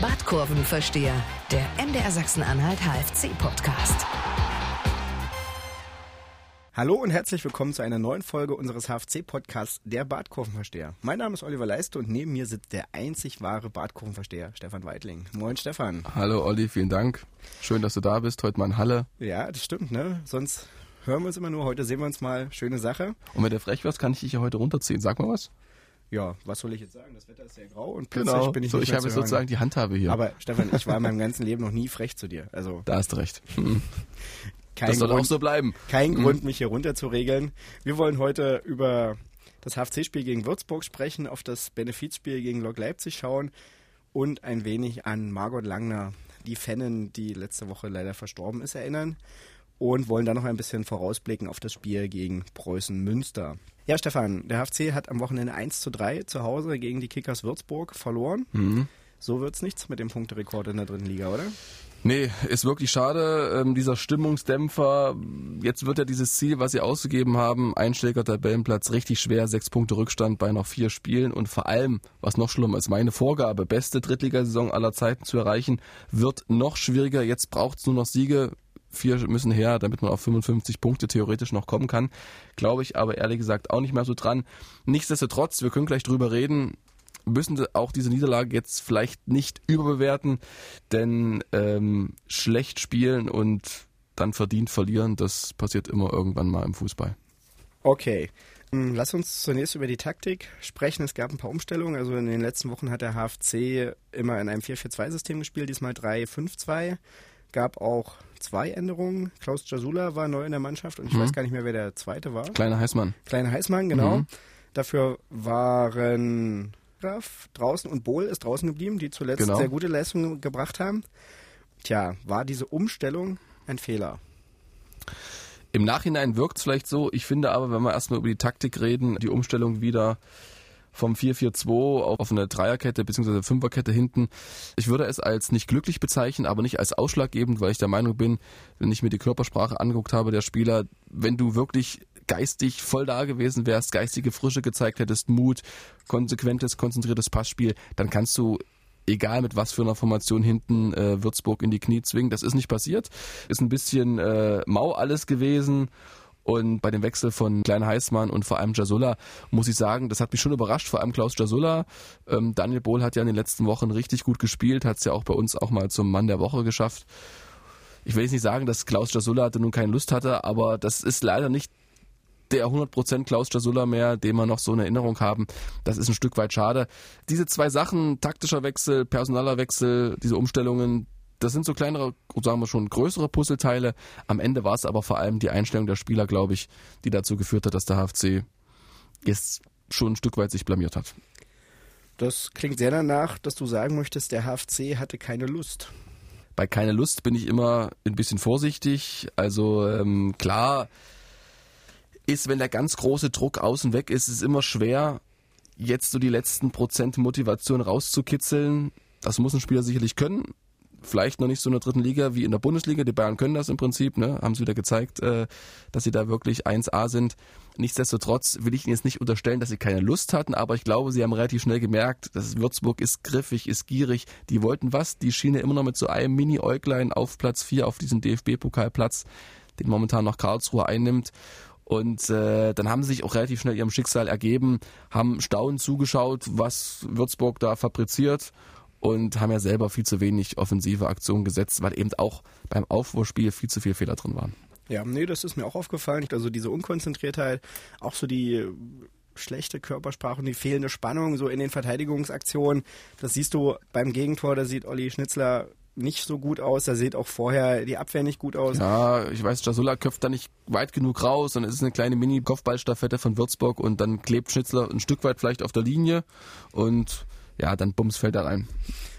Badkurvenversteher, der MDR Sachsen-Anhalt HFC-Podcast. Hallo und herzlich willkommen zu einer neuen Folge unseres HFC-Podcasts, der Badkurvenversteher. Mein Name ist Oliver Leiste und neben mir sitzt der einzig wahre Badkurvenversteher, Stefan Weidling. Moin, Stefan. Hallo, Olli, vielen Dank. Schön, dass du da bist, heute mal in Halle. Ja, das stimmt, ne? Sonst hören wir uns immer nur, heute sehen wir uns mal. Schöne Sache. Und wenn du frech wirst, kann ich dich ja heute runterziehen. Sag mal was. Ja, was soll ich jetzt sagen? Das Wetter ist sehr grau und plötzlich Genau, bin ich so, nicht ich mehr habe zu sozusagen hören. die Handhabe hier. Aber Stefan, ich war in meinem ganzen Leben noch nie frech zu dir. Also da hast du recht. Hm. kein Das soll Grund, auch so bleiben. kein Mhm. Grund, mich hier runter zu regeln. Wir wollen heute über das HFC-Spiel gegen Würzburg sprechen, auf das Benefizspiel gegen Lok Leipzig schauen und ein wenig an Margot Langner, die Fanin, die letzte Woche leider verstorben ist, erinnern. Und wollen dann noch ein bisschen vorausblicken auf das Spiel gegen Preußen Münster. Ja, Stefan, der HFC hat am Wochenende 1 zu 3 zu Hause gegen die Kickers Würzburg verloren. Mhm. So wird's nichts mit dem Punkterekord in der dritten Liga, oder? Nee, ist wirklich schade. Ähm, dieser Stimmungsdämpfer. Jetzt wird ja dieses Ziel, was sie ausgegeben haben, Einschläger Tabellenplatz, richtig schwer. Sechs Punkte Rückstand bei noch vier Spielen. Und vor allem, was noch schlimmer ist, meine Vorgabe, beste Drittligasaison aller Zeiten zu erreichen, wird noch schwieriger. Jetzt braucht's nur noch Siege. Vier müssen her, damit man auf 55 Punkte theoretisch noch kommen kann. Glaube ich aber ehrlich gesagt auch nicht mehr so dran. Nichtsdestotrotz, wir können gleich drüber reden, müssen auch diese Niederlage jetzt vielleicht nicht überbewerten, denn ähm, schlecht spielen und dann verdient verlieren, das passiert immer irgendwann mal im Fußball. Okay. Hm, Lass uns zunächst über die Taktik sprechen. Es gab ein paar Umstellungen. Also in den letzten Wochen hat der HFC immer in einem 4-4-2-System gespielt, diesmal 3-5-2. Gab auch zwei Änderungen. Klaus Jasula war neu in der Mannschaft und ich Mhm. weiß gar nicht mehr, wer der zweite war. Kleiner Heißmann. Kleiner Heißmann, genau. Mhm. Dafür waren Graf draußen und Bohl ist draußen geblieben, die zuletzt Genau. sehr gute Leistungen gebracht haben. Tja, war diese Umstellung ein Fehler? Im Nachhinein wirkt es vielleicht so. Ich finde aber, wenn wir erstmal über die Taktik reden, die Umstellung wieder vom 4-4-2 auf eine Dreierkette bzw. Fünferkette hinten. Ich würde es als nicht glücklich bezeichnen, aber nicht als ausschlaggebend, weil ich der Meinung bin, wenn ich mir die Körpersprache angeguckt habe, der Spieler, wenn du wirklich geistig voll da gewesen wärst, geistige Frische gezeigt hättest, Mut, konsequentes, konzentriertes Passspiel, dann kannst du egal mit was für einer Formation hinten äh, Würzburg in die Knie zwingen. Das ist nicht passiert. Ist ein bisschen äh, mau alles gewesen. Und bei dem Wechsel von Klein Heißmann und vor allem Jasulla muss ich sagen, das hat mich schon überrascht, vor allem Klaus Jasulla. Ähm, Daniel Bohl hat ja in den letzten Wochen richtig gut gespielt, hat es ja auch bei uns auch mal zum Mann der Woche geschafft. Ich will jetzt nicht sagen, dass Klaus Jasulla nun keine Lust hatte, aber das ist leider nicht der 100% Klaus Jasulla mehr, den wir noch so in Erinnerung haben. Das ist ein Stück weit schade. Diese zwei Sachen, taktischer Wechsel, personaler Wechsel, diese Umstellungen, das sind so kleinere, sagen wir schon, größere Puzzleteile. Am Ende war es aber vor allem die Einstellung der Spieler, glaube ich, die dazu geführt hat, dass der HFC jetzt schon ein Stück weit sich blamiert hat. Das klingt sehr danach, dass du sagen möchtest, der HFC hatte keine Lust. Bei keine Lust bin ich immer ein bisschen vorsichtig. Also ähm, klar ist, wenn der ganz große Druck außen weg ist, ist es immer schwer, jetzt so die letzten Prozent Motivation rauszukitzeln. Das muss ein Spieler sicherlich können. Vielleicht noch nicht so in der dritten Liga wie in der Bundesliga. Die Bayern können das im Prinzip, ne? haben sie wieder gezeigt, äh, dass sie da wirklich 1A sind. Nichtsdestotrotz will ich ihnen jetzt nicht unterstellen, dass sie keine Lust hatten, aber ich glaube, sie haben relativ schnell gemerkt, dass Würzburg ist griffig, ist gierig. Die wollten was, die schienen immer noch mit so einem Mini-Äuglein auf Platz 4 auf diesem DFB-Pokalplatz, den momentan noch Karlsruhe einnimmt. Und äh, dann haben sie sich auch relativ schnell ihrem Schicksal ergeben, haben staunend zugeschaut, was Würzburg da fabriziert und haben ja selber viel zu wenig offensive Aktionen gesetzt, weil eben auch beim Aufwurfspiel viel zu viele Fehler drin waren. Ja, nee, das ist mir auch aufgefallen. Also diese Unkonzentriertheit, auch so die äh, schlechte Körpersprache und die fehlende Spannung so in den Verteidigungsaktionen. Das siehst du beim Gegentor, da sieht Olli Schnitzler nicht so gut aus. Da sieht auch vorher die Abwehr nicht gut aus. Ja, ich weiß, Jasulla köpft da nicht weit genug raus und es ist eine kleine Mini-Kopfballstaffette von Würzburg und dann klebt Schnitzler ein Stück weit vielleicht auf der Linie und ja, dann bums fällt er rein.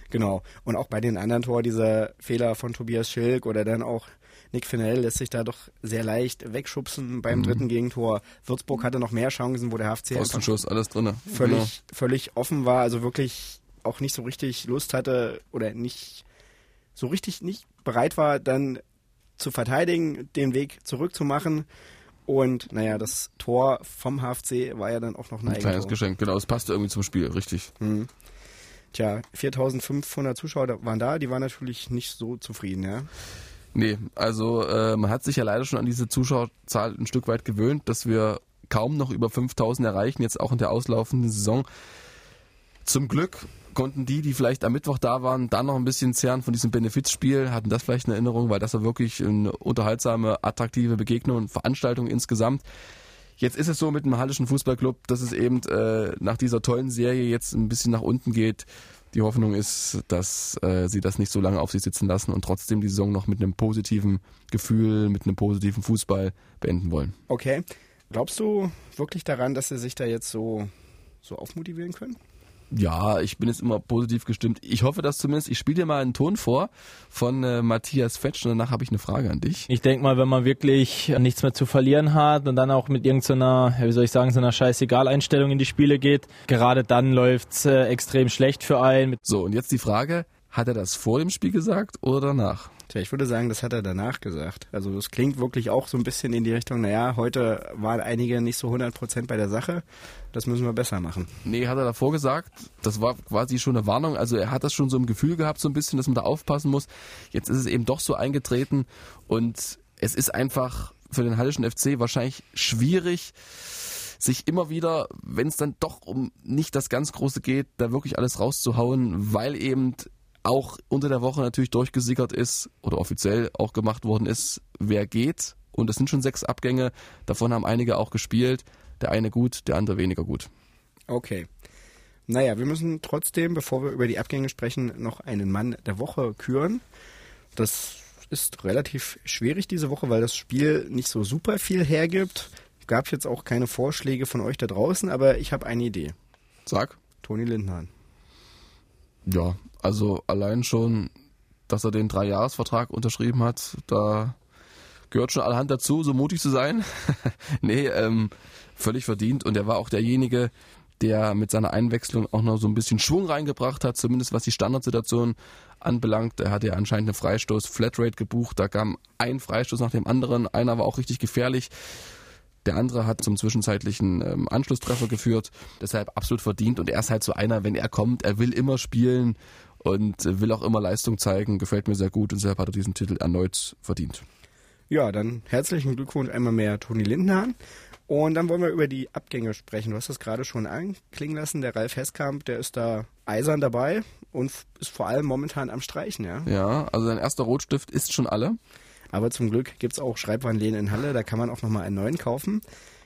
Genau. Und auch bei den anderen Tor, dieser Fehler von Tobias Schilk oder dann auch Nick Fennell lässt sich da doch sehr leicht wegschubsen beim dritten Gegentor. Würzburg hatte noch mehr Chancen, wo der HFC Pfostenschuss, alles drinne. völlig, Genau. völlig offen war, also wirklich auch nicht so richtig Lust hatte oder nicht so richtig nicht bereit war, dann zu verteidigen, den Weg zurückzumachen. Und naja, das Tor vom HFC war ja dann auch noch ein Ein kleines. Geschenk, genau, es passte irgendwie zum Spiel, richtig. Tja, 4500 Zuschauer waren da, die waren natürlich nicht so zufrieden, ja. Nee, also äh, man hat sich ja leider schon an diese Zuschauerzahl ein Stück weit gewöhnt, dass wir kaum noch über 5000 erreichen, jetzt auch in der auslaufenden Saison. Zum Glück konnten die, die vielleicht am Mittwoch da waren, dann noch ein bisschen zehren von diesem Benefizspiel, hatten das vielleicht in Erinnerung, weil das war wirklich eine unterhaltsame, attraktive Begegnung und Veranstaltung insgesamt. Jetzt ist es so mit dem Hallischen Fußballclub, dass es eben äh, nach dieser tollen Serie jetzt ein bisschen nach unten geht. Die Hoffnung ist, dass äh, sie das nicht so lange auf sich sitzen lassen und trotzdem die Saison noch mit einem positiven Gefühl, mit einem positiven Fußball beenden wollen. Okay. Glaubst du wirklich daran, dass sie sich da jetzt so, so aufmotivieren können? Ja, ich bin jetzt immer positiv gestimmt. Ich hoffe das zumindest. Ich spiele dir mal einen Ton vor von äh, Matthias Fetsch und danach habe ich eine Frage an dich. Ich denke mal, wenn man wirklich nichts mehr zu verlieren hat und dann auch mit irgendeiner, wie soll ich sagen, so einer Scheißegal-Einstellung in die Spiele geht, gerade dann läuft's äh, extrem schlecht für einen. So, und jetzt die Frage, hat er das vor dem Spiel gesagt oder danach? Tja, ich würde sagen, das hat er danach gesagt. Also das klingt wirklich auch so ein bisschen in die Richtung, naja, heute waren einige nicht so 100% bei der Sache, das müssen wir besser machen. Nee, hat er davor gesagt, das war quasi schon eine Warnung, also er hat das schon so im Gefühl gehabt, so ein bisschen, dass man da aufpassen muss. Jetzt ist es eben doch so eingetreten und es ist einfach für den Hallischen FC wahrscheinlich schwierig, sich immer wieder, wenn es dann doch um nicht das ganz Große geht, da wirklich alles rauszuhauen, weil eben auch unter der Woche natürlich durchgesickert ist oder offiziell auch gemacht worden ist, wer geht. Und es sind schon sechs Abgänge. Davon haben einige auch gespielt. Der eine gut, der andere weniger gut. Okay. Naja, wir müssen trotzdem, bevor wir über die Abgänge sprechen, noch einen Mann der Woche küren. Das ist relativ schwierig diese Woche, weil das Spiel nicht so super viel hergibt. Gab jetzt auch keine Vorschläge von euch da draußen, aber ich habe eine Idee. Sag. Toni Lindner. Ja, also allein schon, dass er den Dreijahresvertrag unterschrieben hat, da gehört schon allerhand dazu, so mutig zu sein. nee, ähm, völlig verdient. Und er war auch derjenige, der mit seiner Einwechslung auch noch so ein bisschen Schwung reingebracht hat, zumindest was die Standardsituation anbelangt. Er hatte ja anscheinend eine Freistoß-Flatrate gebucht. Da kam ein Freistoß nach dem anderen. Einer war auch richtig gefährlich. Der andere hat zum zwischenzeitlichen ähm, Anschlusstreffer geführt. Deshalb absolut verdient. Und er ist halt so einer, wenn er kommt, er will immer spielen und will auch immer Leistung zeigen. Gefällt mir sehr gut und deshalb hat er diesen Titel erneut verdient. Ja, dann herzlichen Glückwunsch einmal mehr Toni Lindner. Und dann wollen wir über die Abgänge sprechen. Du hast das gerade schon anklingen lassen. Der Ralf Heskamp, der ist da eisern dabei und ist vor allem momentan am Streichen, ja? Ja, also sein erster Rotstift ist schon alle. Aber zum Glück gibt es auch Schreibwarenläden in Halle, da kann man auch nochmal einen neuen kaufen.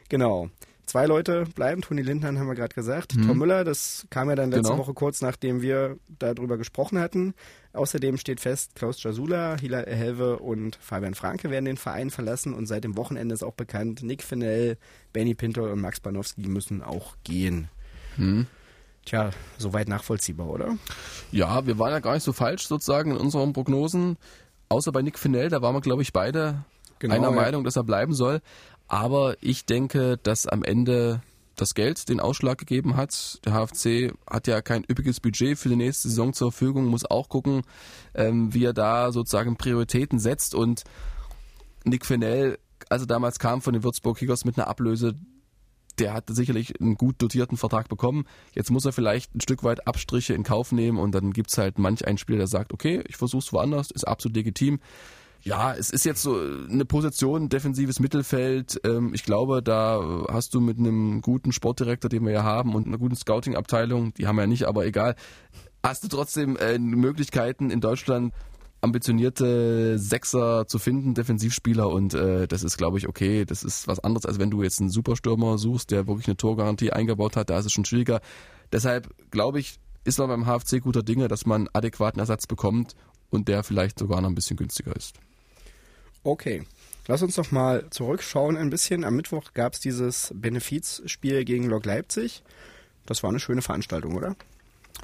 Genau. Zwei Leute bleiben, Toni Lindner haben wir gerade gesagt. Hm. Tom Müller, das kam ja dann letzte genau. Woche kurz, nachdem wir darüber gesprochen hatten. Außerdem steht fest, Klaus Jasula, Hila Helve und Fabian Franke werden den Verein verlassen und seit dem Wochenende ist auch bekannt, Nick Fennell, Benny Pinto und Max Banowski müssen auch gehen. Hm. Tja, soweit nachvollziehbar, oder? Ja, wir waren ja gar nicht so falsch sozusagen in unseren Prognosen. Außer bei Nick Fennell, da waren wir, glaube ich, beide genau, einer ja. Meinung, dass er bleiben soll. Aber ich denke, dass am Ende das Geld den Ausschlag gegeben hat. Der HFC hat ja kein üppiges Budget für die nächste Saison zur Verfügung, muss auch gucken, ähm, wie er da sozusagen Prioritäten setzt. Und Nick Fennell, also damals kam von den Würzburg Kickers mit einer Ablöse, der hat sicherlich einen gut dotierten Vertrag bekommen. Jetzt muss er vielleicht ein Stück weit Abstriche in Kauf nehmen und dann gibt es halt manch einen Spieler, der sagt, okay, ich versuch's woanders, ist absolut legitim. Ja, es ist jetzt so eine Position, defensives Mittelfeld. Ähm, ich glaube, da hast du mit einem guten Sportdirektor, den wir ja haben, und einer guten Scouting-Abteilung, die haben wir ja nicht, aber egal, hast du trotzdem äh, Möglichkeiten in Deutschland ambitionierte Sechser zu finden, Defensivspieler und äh, das ist, glaube ich, okay. Das ist was anderes, als wenn du jetzt einen Superstürmer suchst, der wirklich eine Torgarantie eingebaut hat. Da ist es schon schwieriger. Deshalb glaube ich, ist man beim HFC guter Dinge, dass man adäquaten Ersatz bekommt und der vielleicht sogar noch ein bisschen günstiger ist. Okay. Lass uns doch mal zurückschauen ein bisschen. Am Mittwoch gab es dieses Benefizspiel gegen Lok Leipzig. Das war eine schöne Veranstaltung, oder?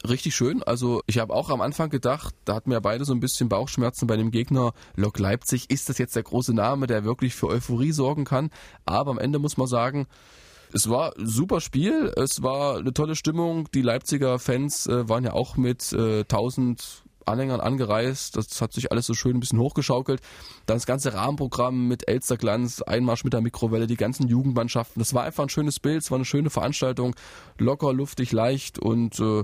richtig schön. Also ich habe auch am Anfang gedacht, da hatten wir beide so ein bisschen Bauchschmerzen bei dem Gegner Lok Leipzig. Ist das jetzt der große Name, der wirklich für Euphorie sorgen kann? Aber am Ende muss man sagen, es war ein super Spiel, es war eine tolle Stimmung. Die Leipziger Fans äh, waren ja auch mit äh, 1000 Anhängern angereist. Das hat sich alles so schön ein bisschen hochgeschaukelt. Dann das ganze Rahmenprogramm mit Elsterglanz, Einmarsch mit der Mikrowelle, die ganzen Jugendmannschaften. Das war einfach ein schönes Bild, es war eine schöne Veranstaltung, locker, luftig, leicht und äh,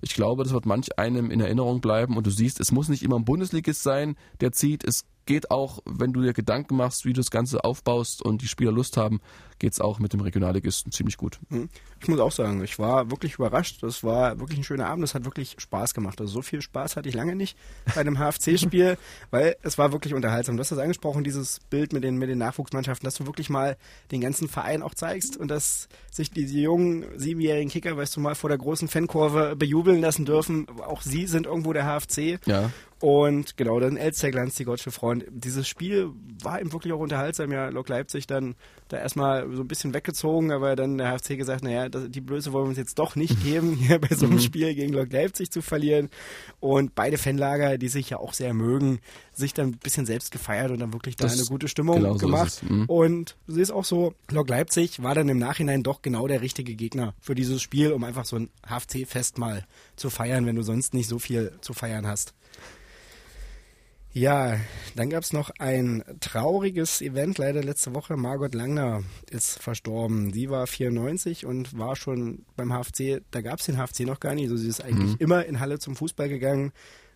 ich glaube, das wird manch einem in Erinnerung bleiben. Und du siehst, es muss nicht immer ein Bundesligist sein, der zieht. Es geht auch, wenn du dir Gedanken machst, wie du das Ganze aufbaust und die Spieler Lust haben, geht es auch mit dem Regionalligisten ziemlich gut. Hm. Ich muss auch sagen, ich war wirklich überrascht. Das war wirklich ein schöner Abend. Es hat wirklich Spaß gemacht. Also so viel Spaß hatte ich lange nicht bei einem HFC-Spiel, weil es war wirklich unterhaltsam. Du hast das angesprochen, dieses Bild mit den, mit den Nachwuchsmannschaften, dass du wirklich mal den ganzen Verein auch zeigst und dass sich diese jungen siebenjährigen Kicker, weißt du mal, vor der großen Fankurve bejubeln lassen dürfen. Auch sie sind irgendwo der HFC. Ja. Und genau, dann Elsterglanz, die Gottsche Freund. Dieses Spiel war eben wirklich auch unterhaltsam. Ja, Lok Leipzig dann da erstmal so ein bisschen weggezogen, aber dann der HFC gesagt, naja, das, die Blöße wollen wir uns jetzt doch nicht geben, hier bei so einem mhm. Spiel gegen Lok Leipzig zu verlieren. Und beide Fanlager, die sich ja auch sehr mögen, sich dann ein bisschen selbst gefeiert und dann wirklich da eine gute Stimmung genau gemacht. So mhm. Und du siehst auch so, Lok Leipzig war dann im Nachhinein doch genau der richtige Gegner für dieses Spiel, um einfach so ein HFC-Fest mal zu feiern, wenn du sonst nicht so viel zu feiern hast. Ja, dann gab es noch ein trauriges Event, leider letzte Woche. Margot Langner ist verstorben. Sie war 94 und war schon beim HFC, da gab es den HFC noch gar nicht. Also sie ist eigentlich mhm. immer in Halle zum Fußball gegangen,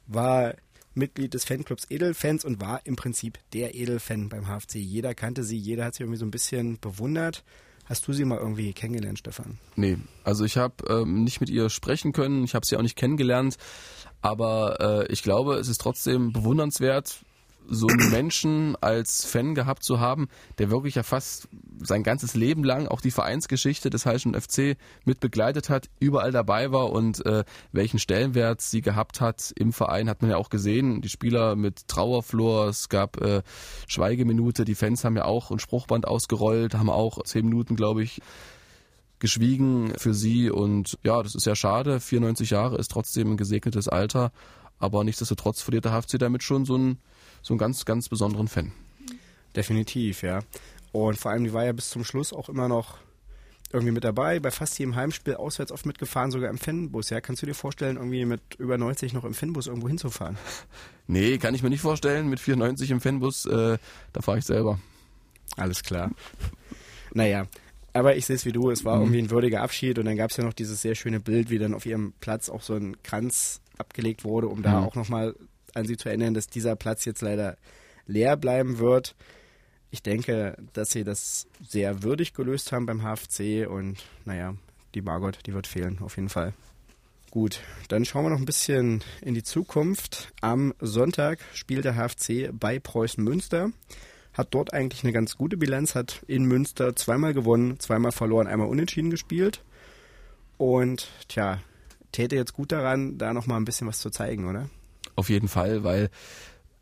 war Mitglied des Fanclubs Edelfans und war im Prinzip der Edelfan beim HFC. Jeder kannte sie, jeder hat sie irgendwie so ein bisschen bewundert. Hast du sie mal irgendwie kennengelernt, Stefan? Nee, also ich habe ähm, nicht mit ihr sprechen können, ich habe sie auch nicht kennengelernt. Aber äh, ich glaube, es ist trotzdem bewundernswert, so einen Menschen als Fan gehabt zu haben, der wirklich ja fast sein ganzes Leben lang auch die Vereinsgeschichte des Heilschen FC mit begleitet hat, überall dabei war und äh, welchen Stellenwert sie gehabt hat im Verein, hat man ja auch gesehen. Die Spieler mit Trauerflor, es gab äh, Schweigeminute, die Fans haben ja auch ein Spruchband ausgerollt, haben auch zehn Minuten, glaube ich, geschwiegen für sie und ja, das ist ja schade. 94 Jahre ist trotzdem ein gesegnetes Alter, aber nichtsdestotrotz verliert der HFC damit schon so einen, so einen ganz, ganz besonderen Fan. Definitiv, ja. Und vor allem, die war ja bis zum Schluss auch immer noch irgendwie mit dabei, bei fast jedem Heimspiel auswärts oft mitgefahren, sogar im Fanbus. Ja, kannst du dir vorstellen, irgendwie mit über 90 noch im Fanbus irgendwo hinzufahren? Nee, kann ich mir nicht vorstellen. Mit 94 im Fanbus, äh, da fahre ich selber. Alles klar. Naja, aber ich sehe es wie du, es war mhm. irgendwie ein würdiger Abschied und dann gab es ja noch dieses sehr schöne Bild, wie dann auf ihrem Platz auch so ein Kranz abgelegt wurde, um da mhm. auch nochmal an sie zu erinnern, dass dieser Platz jetzt leider leer bleiben wird. Ich denke, dass sie das sehr würdig gelöst haben beim HFC und naja, die Margot, die wird fehlen, auf jeden Fall. Gut, dann schauen wir noch ein bisschen in die Zukunft. Am Sonntag spielt der HFC bei Preußen Münster hat dort eigentlich eine ganz gute Bilanz, hat in Münster zweimal gewonnen, zweimal verloren, einmal unentschieden gespielt. Und tja, täte jetzt gut daran, da nochmal ein bisschen was zu zeigen, oder? Auf jeden Fall, weil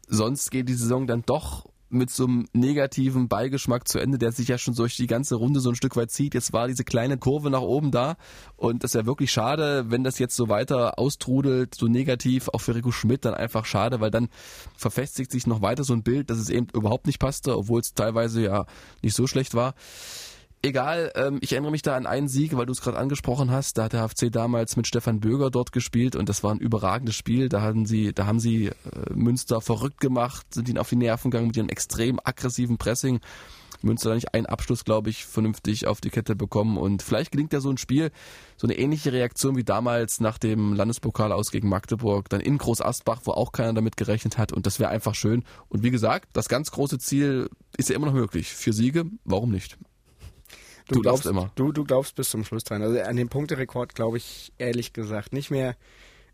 sonst geht die Saison dann doch mit so einem negativen Beigeschmack zu Ende, der sich ja schon durch die ganze Runde so ein Stück weit zieht. Jetzt war diese kleine Kurve nach oben da und das ist ja wirklich schade, wenn das jetzt so weiter austrudelt, so negativ, auch für Rico Schmidt dann einfach schade, weil dann verfestigt sich noch weiter so ein Bild, dass es eben überhaupt nicht passte, obwohl es teilweise ja nicht so schlecht war egal, ähm, ich erinnere mich da an einen Sieg, weil du es gerade angesprochen hast. Da hat der HFC damals mit Stefan Böger dort gespielt und das war ein überragendes Spiel. Da hatten sie, da haben sie äh, Münster verrückt gemacht, sind ihnen auf die Nerven gegangen mit ihrem extrem aggressiven Pressing. Münster nicht einen Abschluss, glaube ich, vernünftig auf die Kette bekommen. Und vielleicht gelingt ja so ein Spiel, so eine ähnliche Reaktion wie damals nach dem Landespokal aus gegen Magdeburg, dann in Groß Asbach, wo auch keiner damit gerechnet hat. Und das wäre einfach schön. Und wie gesagt, das ganz große Ziel ist ja immer noch möglich. Vier Siege, warum nicht? Du, du glaubst, immer. Du, du glaubst bis zum Schluss dran. Also an den Punkterekord glaube ich ehrlich gesagt nicht mehr.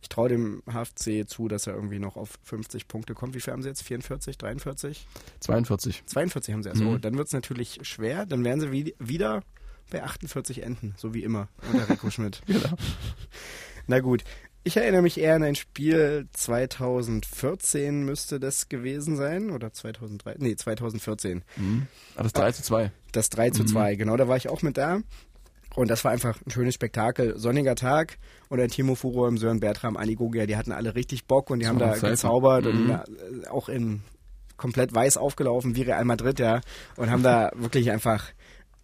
Ich traue dem HFC zu, dass er irgendwie noch auf 50 Punkte kommt. Wie viel haben sie jetzt? 44, 43? 42. 42 haben sie. Also mhm. dann wird es natürlich schwer. Dann werden sie wie, wieder bei 48 enden, so wie immer unter Rico Schmidt. genau. Na gut, ich erinnere mich eher an ein Spiel 2014 müsste das gewesen sein. Oder 2003. Nee, 2014. Mhm. Ah, das 3 zu 2. Das 3 zu 2, mhm. genau, da war ich auch mit da. Und das war einfach ein schönes Spektakel. Sonniger Tag und der Timo Furo im Sören Bertram, Ali Gogia, die hatten alle richtig Bock und die haben da gezaubert mhm. und auch in komplett weiß aufgelaufen wie Real Madrid, ja. Und haben da wirklich einfach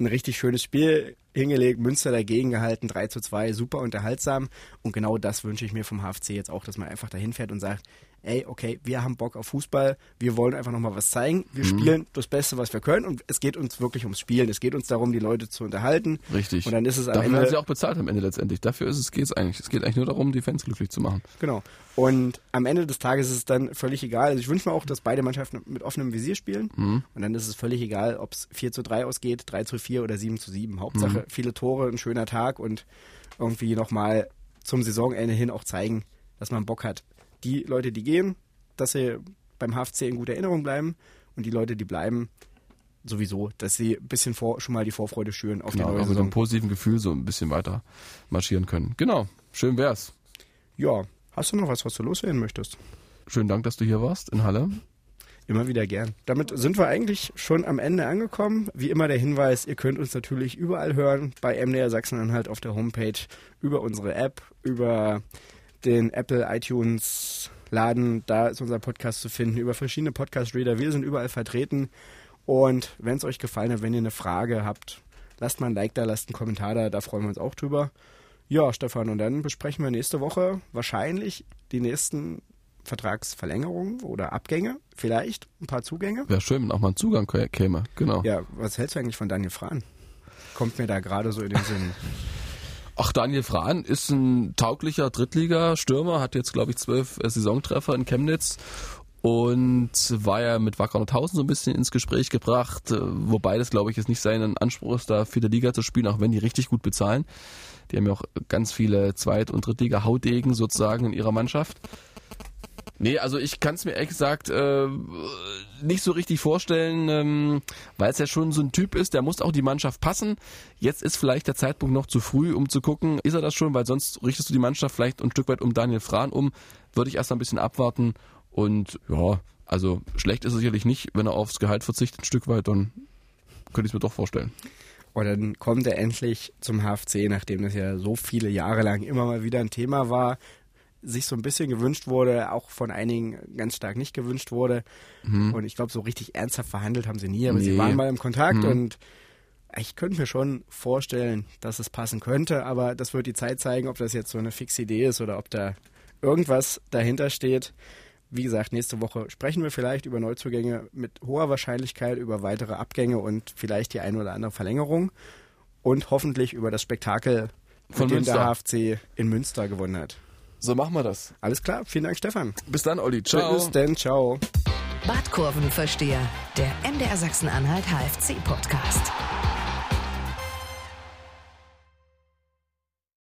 ein richtig schönes Spiel hingelegt, Münster dagegen gehalten, 3 zu 2, super unterhaltsam. Und genau das wünsche ich mir vom HFC jetzt auch, dass man einfach dahin fährt und sagt, ey, okay, wir haben Bock auf Fußball, wir wollen einfach nochmal was zeigen, wir mhm. spielen das Beste, was wir können und es geht uns wirklich ums Spielen, es geht uns darum, die Leute zu unterhalten. Richtig. Und dann ist es am Dafür Ende... werden sie auch bezahlt am Ende letztendlich. Dafür ist es geht's eigentlich. Es geht eigentlich nur darum, die Fans glücklich zu machen. Genau. Und am Ende des Tages ist es dann völlig egal. Also ich wünsche mir auch, dass beide Mannschaften mit offenem Visier spielen. Mhm. Und dann ist es völlig egal, ob es 4 zu 3 ausgeht, 3 zu 4 oder 7 zu 7. Hauptsache mhm. viele Tore, ein schöner Tag und irgendwie nochmal zum Saisonende hin auch zeigen, dass man Bock hat. Die Leute, die gehen, dass sie beim HFC in guter Erinnerung bleiben und die Leute, die bleiben, sowieso, dass sie ein bisschen vor, schon mal die Vorfreude schüren auf genau, die neue also Saison. mit einem positiven Gefühl so ein bisschen weiter marschieren können. Genau, schön wär's. Ja, hast du noch was, was du loswerden möchtest? Schönen Dank, dass du hier warst in Halle. Immer wieder gern. Damit sind wir eigentlich schon am Ende angekommen. Wie immer der Hinweis, ihr könnt uns natürlich überall hören, bei MDR Sachsen-Anhalt auf der Homepage, über unsere App, über den Apple iTunes Laden. Da ist unser Podcast zu finden, über verschiedene Podcast-Reader. Wir sind überall vertreten. Und wenn es euch gefallen hat, wenn ihr eine Frage habt, lasst mal ein Like da, lasst einen Kommentar da, da freuen wir uns auch drüber. Ja, Stefan, und dann besprechen wir nächste Woche wahrscheinlich die nächsten Vertragsverlängerungen oder Abgänge, vielleicht ein paar Zugänge. Wäre schön, wenn auch mal ein Zugang käme, genau. Ja, was hältst du eigentlich von Daniel Frahn? Kommt mir da gerade so in den Sinn. Ach, Daniel Frahn ist ein tauglicher Drittliga-Stürmer, hat jetzt, glaube ich, zwölf äh, Saisontreffer in Chemnitz und war ja mit Wacker Nordhausen so ein bisschen ins Gespräch gebracht, äh, wobei das, glaube ich, jetzt nicht sein Anspruch ist, da vierte Liga zu spielen, auch wenn die richtig gut bezahlen. Die haben ja auch ganz viele Zweit- und Drittliga-Haudegen sozusagen in ihrer Mannschaft. Nee, also ich kann es mir ehrlich gesagt äh, nicht so richtig vorstellen, ähm, weil es ja schon so ein Typ ist, der muss auch die Mannschaft passen. Jetzt ist vielleicht der Zeitpunkt noch zu früh, um zu gucken, ist er das schon, weil sonst richtest du die Mannschaft vielleicht ein Stück weit um Daniel Frahn um. Würde ich erst ein bisschen abwarten und ja, also schlecht ist es sicherlich nicht, wenn er aufs Gehalt verzichtet ein Stück weit, dann könnte ich es mir doch vorstellen. Und dann kommt er endlich zum HFC, nachdem das ja so viele Jahre lang immer mal wieder ein Thema war sich so ein bisschen gewünscht wurde, auch von einigen ganz stark nicht gewünscht wurde. Mhm. Und ich glaube, so richtig ernsthaft verhandelt haben sie nie, aber nee. sie waren mal im Kontakt mhm. und ich könnte mir schon vorstellen, dass es passen könnte, aber das wird die Zeit zeigen, ob das jetzt so eine fixe Idee ist oder ob da irgendwas dahinter steht. Wie gesagt, nächste Woche sprechen wir vielleicht über Neuzugänge mit hoher Wahrscheinlichkeit, über weitere Abgänge und vielleicht die eine oder andere Verlängerung und hoffentlich über das Spektakel, Von dem der HFC in Münster gewonnen hat. So machen wir das. Alles klar. Vielen Dank, Stefan. Bis dann, Olli. Ciao. Bis dann. Ciao. Badkurvenversteher, der MDR Sachsen-Anhalt HFC-Podcast.